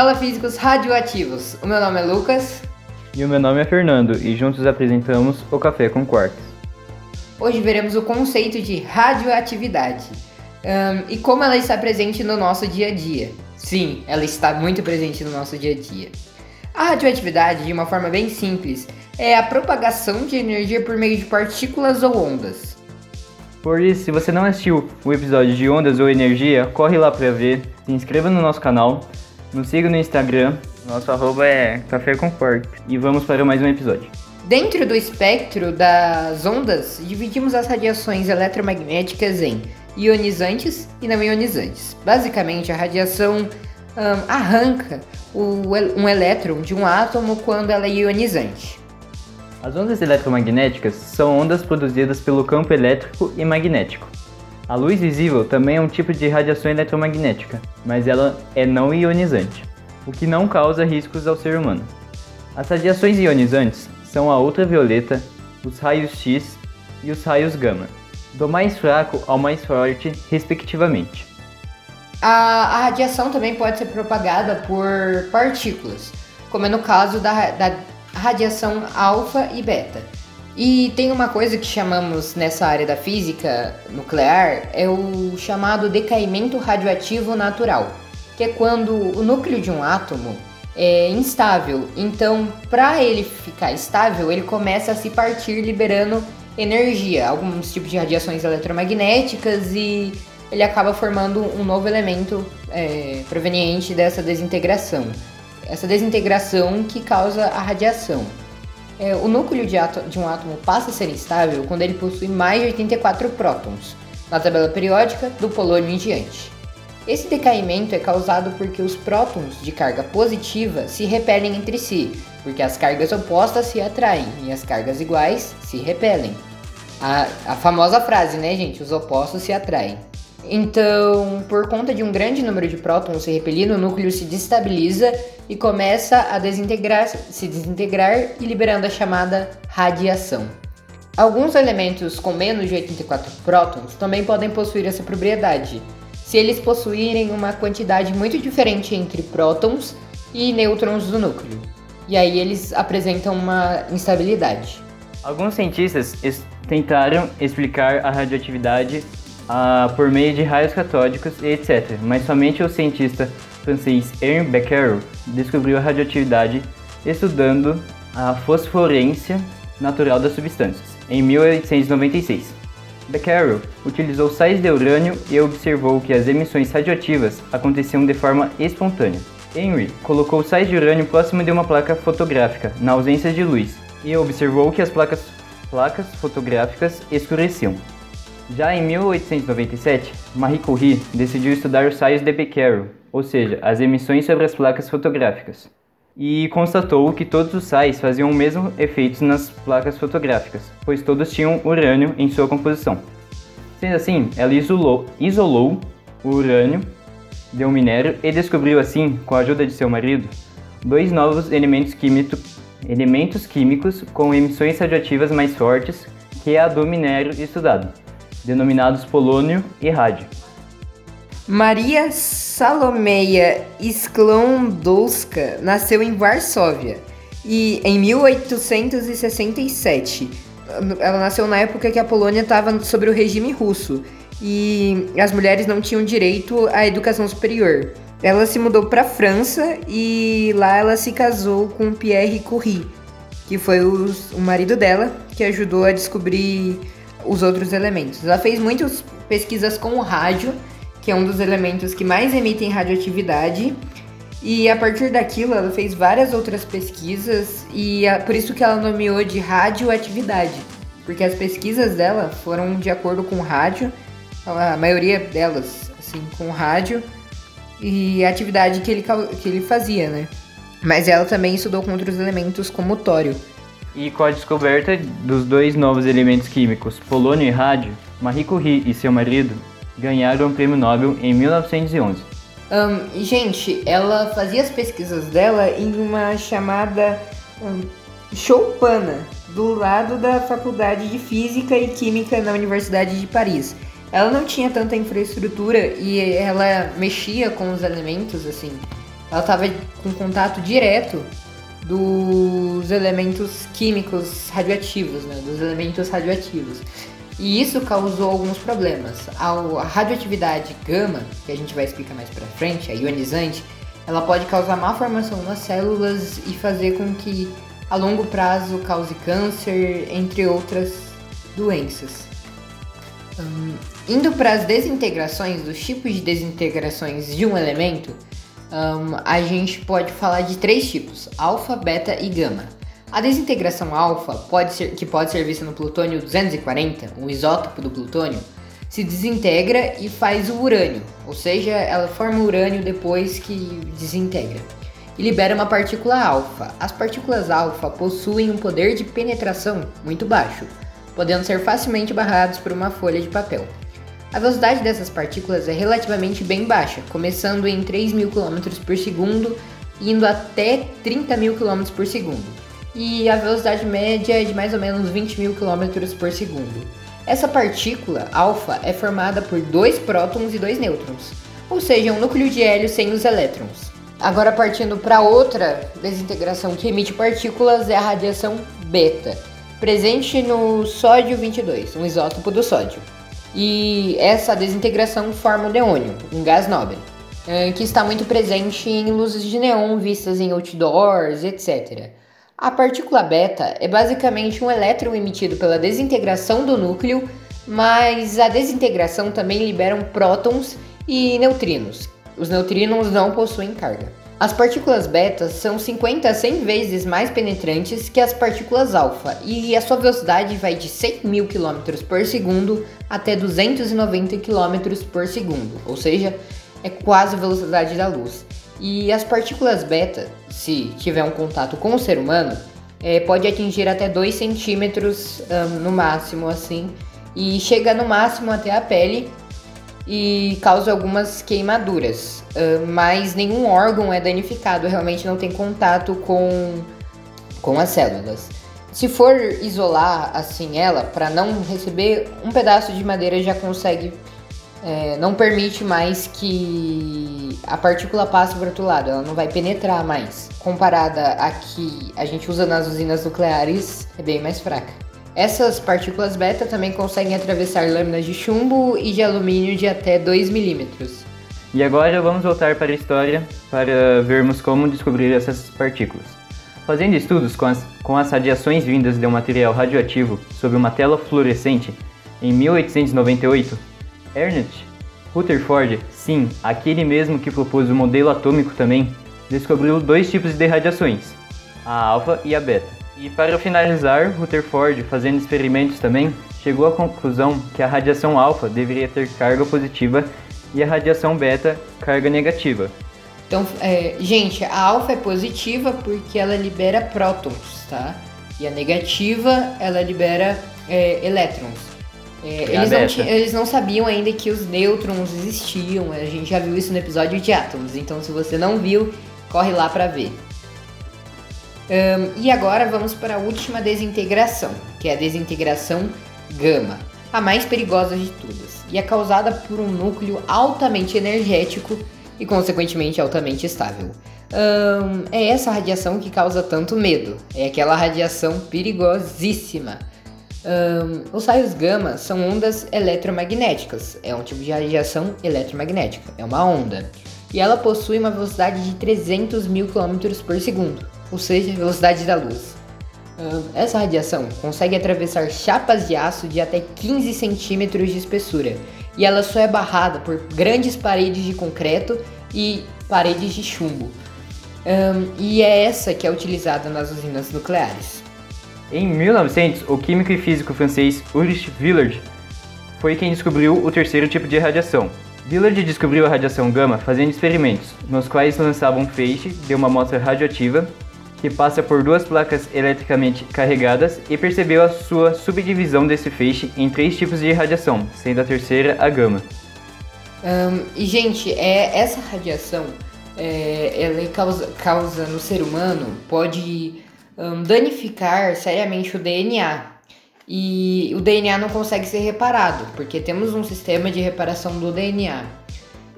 Fala Físicos Radioativos. O meu nome é Lucas. E o meu nome é Fernando e juntos apresentamos o Café com Quarks. Hoje veremos o conceito de radioatividade um, e como ela está presente no nosso dia a dia. Sim, ela está muito presente no nosso dia a dia. A radioatividade, de uma forma bem simples, é a propagação de energia por meio de partículas ou ondas. Por isso, se você não assistiu o episódio de ondas ou energia, corre lá para ver, se inscreva no nosso canal, nos siga no Instagram, nosso arroba é Café Quarks, e vamos para mais um episódio. Dentro do espectro das ondas, dividimos as radiações eletromagnéticas em ionizantes e não ionizantes. Basicamente, a radiação um, arranca o, um elétron de um átomo quando ela é ionizante. As ondas eletromagnéticas são ondas produzidas pelo campo elétrico e magnético. A luz visível também é um tipo de radiação eletromagnética, mas ela é não ionizante, o que não causa riscos ao ser humano. As radiações ionizantes são a ultravioleta, os raios X e os raios gama, do mais fraco ao mais forte, respectivamente. A, a radiação também pode ser propagada por partículas, como é no caso da, da radiação alfa e beta. E tem uma coisa que chamamos nessa área da física nuclear, é o chamado decaimento radioativo natural, que é quando o núcleo de um átomo é instável. Então, para ele ficar estável, ele começa a se partir liberando energia, alguns tipos de radiações eletromagnéticas e ele acaba formando um novo elemento é, proveniente dessa desintegração. Essa desintegração que causa a radiação. É, o núcleo de, de, um átomo passa a ser instável quando ele possui mais de 84 prótons, na tabela periódica do polônio em diante. Esse decaimento é causado porque os prótons de carga positiva se repelem entre si, porque as cargas opostas se atraem e as cargas iguais se repelem. A, a famosa frase, né, gente? Os opostos se atraem. Então, por conta de um grande número de prótons se repelindo, o núcleo se destabiliza e começa a desintegrar, se desintegrar e liberando a chamada radiação. Alguns elementos com menos de 84 prótons também podem possuir essa propriedade, se eles possuírem uma quantidade muito diferente entre prótons e nêutrons do núcleo. E aí eles apresentam uma instabilidade. Alguns cientistas tentaram explicar a radioatividade uh, por meio de raios catódicos e etc., mas somente o cientista francês Henri Becquerel descobriu a radioatividade estudando a fosforência natural das substâncias, em 1896. Becquerel utilizou sais de urânio e observou que as emissões radioativas aconteciam de forma espontânea. Henry colocou sais de urânio próximo de uma placa fotográfica, na ausência de luz, e observou que as placas, placas fotográficas escureciam. Já em 1897, Marie Curie decidiu estudar os saios de Becquerel, ou seja, as emissões sobre as placas fotográficas e constatou que todos os sais faziam o mesmo efeito nas placas fotográficas, pois todos tinham urânio em sua composição. Sendo assim, ela isolou, isolou o urânio de um minério e descobriu assim, com a ajuda de seu marido, dois novos elementos, elementos químicos com emissões radioativas mais fortes que a do minério estudado, denominados polônio e rádio. Maria Salomeia Sklondowska nasceu em Varsóvia e em 1867. Ela nasceu na época que a Polônia estava sobre o regime russo e as mulheres não tinham direito à educação superior. Ela se mudou para a França e lá ela se casou com Pierre Curie, que foi o, o marido dela, que ajudou a descobrir os outros elementos. Ela fez muitas pesquisas com o rádio que é um dos elementos que mais emitem radioatividade. E a partir daquilo ela fez várias outras pesquisas e por isso que ela nomeou de radioatividade, porque as pesquisas dela foram de acordo com rádio, a maioria delas assim com rádio e a atividade que ele, que ele fazia, né? Mas ela também estudou com outros elementos como o tório. E com a descoberta dos dois novos elementos químicos, polônio e rádio, Marie Curie e seu marido ganharam o prêmio Nobel em 1911. Um, gente, ela fazia as pesquisas dela em uma chamada um, Choupana, do lado da Faculdade de Física e Química na Universidade de Paris. Ela não tinha tanta infraestrutura e ela mexia com os elementos assim ela estava com contato direto dos elementos químicos radioativos, né, dos elementos radioativos. E isso causou alguns problemas. A radioatividade gama, que a gente vai explicar mais para frente, a ionizante, ela pode causar má formação nas células e fazer com que a longo prazo cause câncer, entre outras doenças. Um, indo para as desintegrações, dos tipos de desintegrações de um elemento, um, a gente pode falar de três tipos: alfa, beta e gama. A desintegração alfa, pode ser, que pode ser vista no plutônio 240, um isótopo do plutônio, se desintegra e faz o urânio, ou seja, ela forma urânio depois que desintegra e libera uma partícula alfa. As partículas alfa possuem um poder de penetração muito baixo, podendo ser facilmente barrados por uma folha de papel. A velocidade dessas partículas é relativamente bem baixa, começando em 3.000 km por segundo indo até 30.000 km por segundo. E a velocidade média é de mais ou menos 20.000 km por segundo. Essa partícula, alfa, é formada por dois prótons e dois nêutrons, ou seja, um núcleo de hélio sem os elétrons. Agora partindo para outra desintegração que emite partículas é a radiação beta, presente no sódio 22, um isótopo do sódio. E essa desintegração forma o neônio, um gás nobre, eh, que está muito presente em luzes de neon vistas em outdoors, etc. A partícula beta é basicamente um elétron emitido pela desintegração do núcleo, mas a desintegração também libera prótons e neutrinos. Os neutrinos não possuem carga. As partículas beta são 50 a 100 vezes mais penetrantes que as partículas alfa e a sua velocidade vai de 100 mil km por segundo até 290 km por segundo, ou seja, é quase a velocidade da luz. E as partículas beta, se tiver um contato com o ser humano, é, pode atingir até 2 centímetros um, no máximo, assim, e chega no máximo até a pele e causa algumas queimaduras, uh, mas nenhum órgão é danificado, realmente não tem contato com, com as células. Se for isolar assim ela, para não receber um pedaço de madeira já consegue, é, não permite mais que a partícula passe para outro lado, ela não vai penetrar mais. Comparada a que a gente usa nas usinas nucleares, é bem mais fraca. Essas partículas beta também conseguem atravessar lâminas de chumbo e de alumínio de até 2 milímetros. E agora vamos voltar para a história para vermos como descobrir essas partículas. Fazendo estudos com as, com as radiações vindas de um material radioativo sobre uma tela fluorescente em 1898, Ernest Rutherford, sim, aquele mesmo que propôs o modelo atômico também, descobriu dois tipos de radiações, a alfa e a beta. E para finalizar, Rutherford, fazendo experimentos também, chegou à conclusão que a radiação alfa deveria ter carga positiva e a radiação beta carga negativa. Então, é, gente, a alfa é positiva porque ela libera prótons, tá? E a negativa, ela libera é, elétrons. É, eles, não eles, não sabiam ainda que os nêutrons existiam, a gente já viu isso no episódio de átomos, então se você não viu, corre lá para ver. Um, e agora vamos para a última desintegração, que é a desintegração gama, a mais perigosa de todas, e é causada por um núcleo altamente energético e, consequentemente, altamente estável. Um, é essa radiação que causa tanto medo, é aquela radiação perigosíssima. Um, os raios gama são ondas eletromagnéticas, é um tipo de radiação eletromagnética, é uma onda, e ela possui uma velocidade de 300 mil km por segundo ou seja, velocidade da luz. Essa radiação consegue atravessar chapas de aço de até 15 centímetros de espessura e ela só é barrada por grandes paredes de concreto e paredes de chumbo. Um, e é essa que é utilizada nas usinas nucleares. Em 1900, o químico e físico francês Ulrich Villard foi quem descobriu o terceiro tipo de radiação. Villard descobriu a radiação gama fazendo experimentos, nos quais lançava um feixe de uma amostra radioativa que passa por duas placas eletricamente carregadas e percebeu a sua subdivisão desse feixe em três tipos de radiação, sendo a terceira a gama. Um, e gente, é, essa radiação é, ela causa, causa no ser humano pode um, danificar seriamente o DNA. E o DNA não consegue ser reparado, porque temos um sistema de reparação do DNA.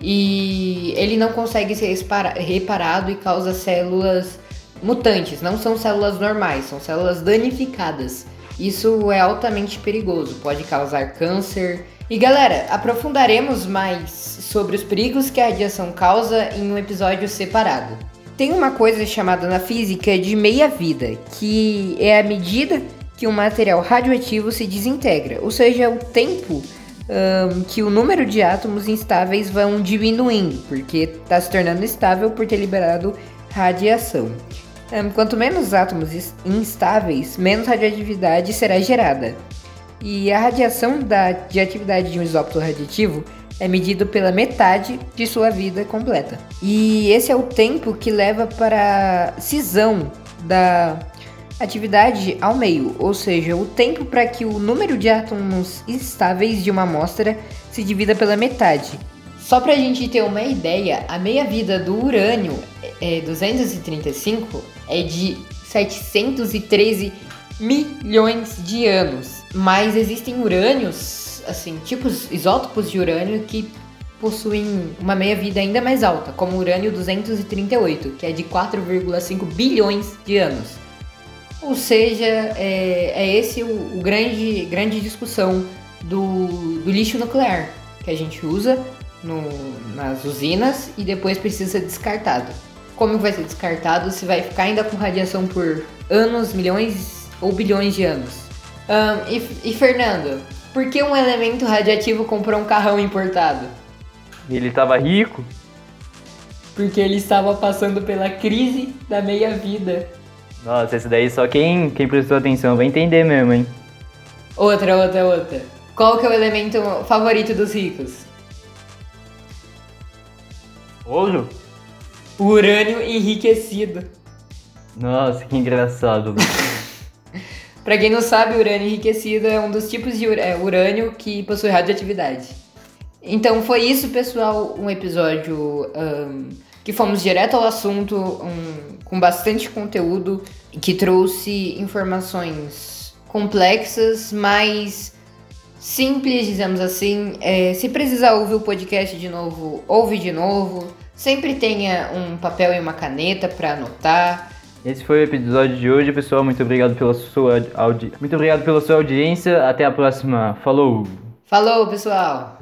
e ele não consegue ser reparado e causa células mutantes, não são células normais, são células danificadas. Isso é altamente perigoso, pode causar câncer. E galera, aprofundaremos mais sobre os perigos que a radiação causa em um episódio separado. Tem uma coisa chamada na física de meia-vida, que é a medida que um material radioativo se desintegra, ou seja, o tempo um, que o número de átomos instáveis vão diminuindo, porque está se tornando estável por ter liberado radiação. Quanto menos átomos instáveis, menos radioatividade será gerada. E a radiação da, de atividade de um isótopo radioativo é medido pela metade de sua vida completa. E esse é o tempo que leva para a cisão da atividade ao meio, ou seja, o tempo para que o número de átomos estáveis de uma amostra se divida pela metade. Só para a gente ter uma ideia, a meia-vida do urânio é 235 é de 713 milhões de anos. Mas existem urânios, assim, tipos isótopos de urânio que possuem uma meia-vida ainda mais alta, como o urânio 238, que é de 4,5 bilhões de anos. Ou seja, é, é esse o, o, grande, grande discussão do, do lixo nuclear que a gente usa no, nas usinas e depois precisa ser descartado. Como vai ser descartado se vai ficar ainda com radiação por anos, milhões ou bilhões de anos? Um, e, e Fernando, por que um elemento radioativo comprou um carrão importado? Ele estava rico? Porque ele estava passando pela crise da meia-vida. Nossa, esse daí só quem, quem prestou atenção vai entender mesmo, hein? Outra, outra, outra. Qual que é o elemento favorito dos ricos? Ouro? Urânio enriquecido. Nossa, que engraçado. pra quem não sabe, urânio enriquecido é um dos tipos de é, urânio que possui radioatividade. Então foi isso, pessoal, um episódio um, que fomos direto ao assunto, um, com bastante conteúdo, que trouxe informações complexas, mas simples, dizemos assim. É, se precisar ouvir o podcast de novo, ouve de novo. Sempre tenha um papel e uma caneta para anotar. Esse foi o episódio de hoje, pessoal. Muito obrigado pela sua audi... muito obrigado pela sua audiência. Até a próxima. Falou. Falou, pessoal.